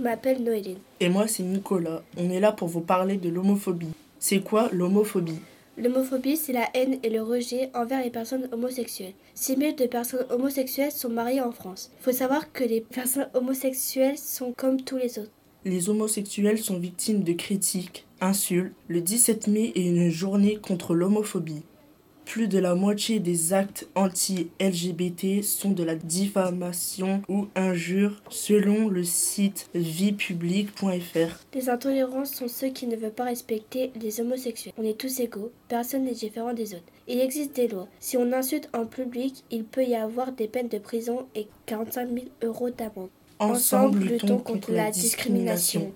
m'appelle Noéline. Et moi, c'est Nicolas. On est là pour vous parler de l'homophobie. C'est quoi l'homophobie? L'homophobie, c'est la haine et le rejet envers les personnes homosexuelles. 6 000 de personnes homosexuelles sont mariées en France. Il faut savoir que les personnes homosexuelles sont comme tous les autres. Les homosexuels sont victimes de critiques, insultes. Le 17 mai est une journée contre l'homophobie. Plus de la moitié des actes anti-LGBT sont de la diffamation ou injures selon le site viepublique.fr. Les intolérances sont ceux qui ne veulent pas respecter les homosexuels. On est tous égaux, personne n'est différent des autres. Il existe des lois. Si on insulte en public, il peut y avoir des peines de prison et 45 000 euros d'amende. Ensemble, luttons contre la discrimination.